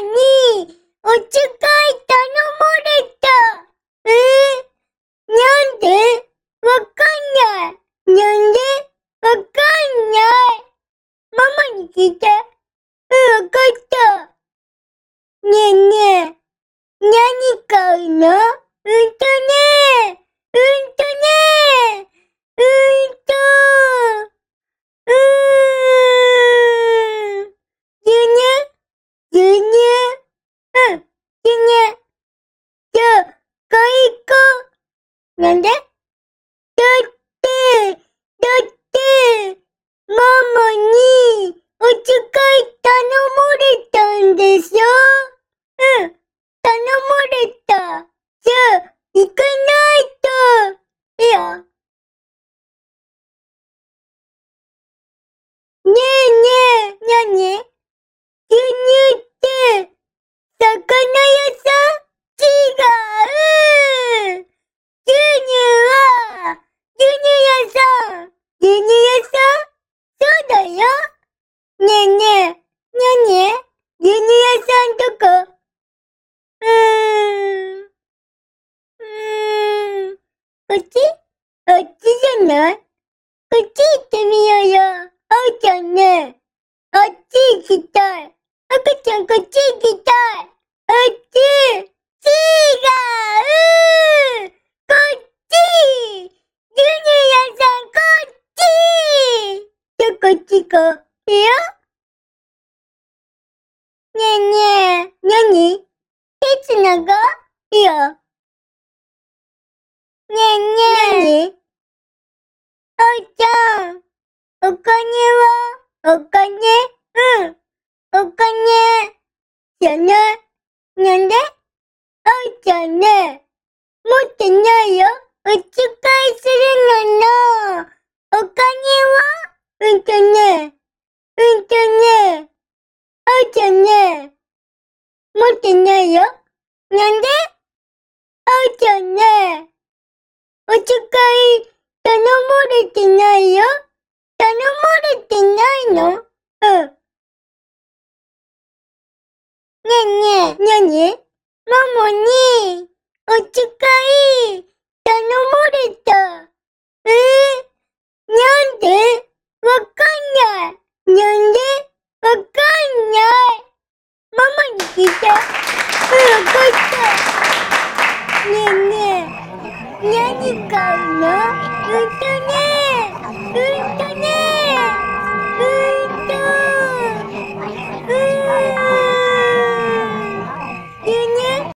にママに、お使い頼まれた。え？ー、なんで？わかんない。なんで？わかんない。ママに聞いて。うん、わかった。ねえねえ、何買うの？うんとねうんとねうんと、うーん。牛乳牛乳うん、牛乳。じゃあ、買い行こう。なんで？だって、だって、ママにお使い頼まれたんでしょうん、頼まれた。じゃあ、行かないと。いいよ。ねえねえ、なに牛乳って、魚屋さん違う牛乳は、牛乳屋さん牛乳屋さんそうだよねえねえ、なに牛乳屋さんどこうーん。うーん。こっち？こっちじゃない？こっち行ってみようよ。あおちゃんね。あっち行きたい。赤ちゃんこっち行きたい。あっち。違うこっち牛乳屋さんこっちじゃこっち行こう。いいよ。ねえねえ、なに手つなごう？いいよ。ねえねえ。なにあおちゃん。お金はお金？うん。お金。じゃない。なんで？あおちゃんね。持ってないよ。お使いするのの。お金は？うんとね。うんとね。あおちゃんね。持ってないよ。なんで？あおちゃんね。お使い頼まれてないよ。頼まれてないの？うん。ねえねえ、なにママに、お使い、頼まれた。えー、なんでわかんない。なんでわかんない。ママに聞いて。うん、わかった。ね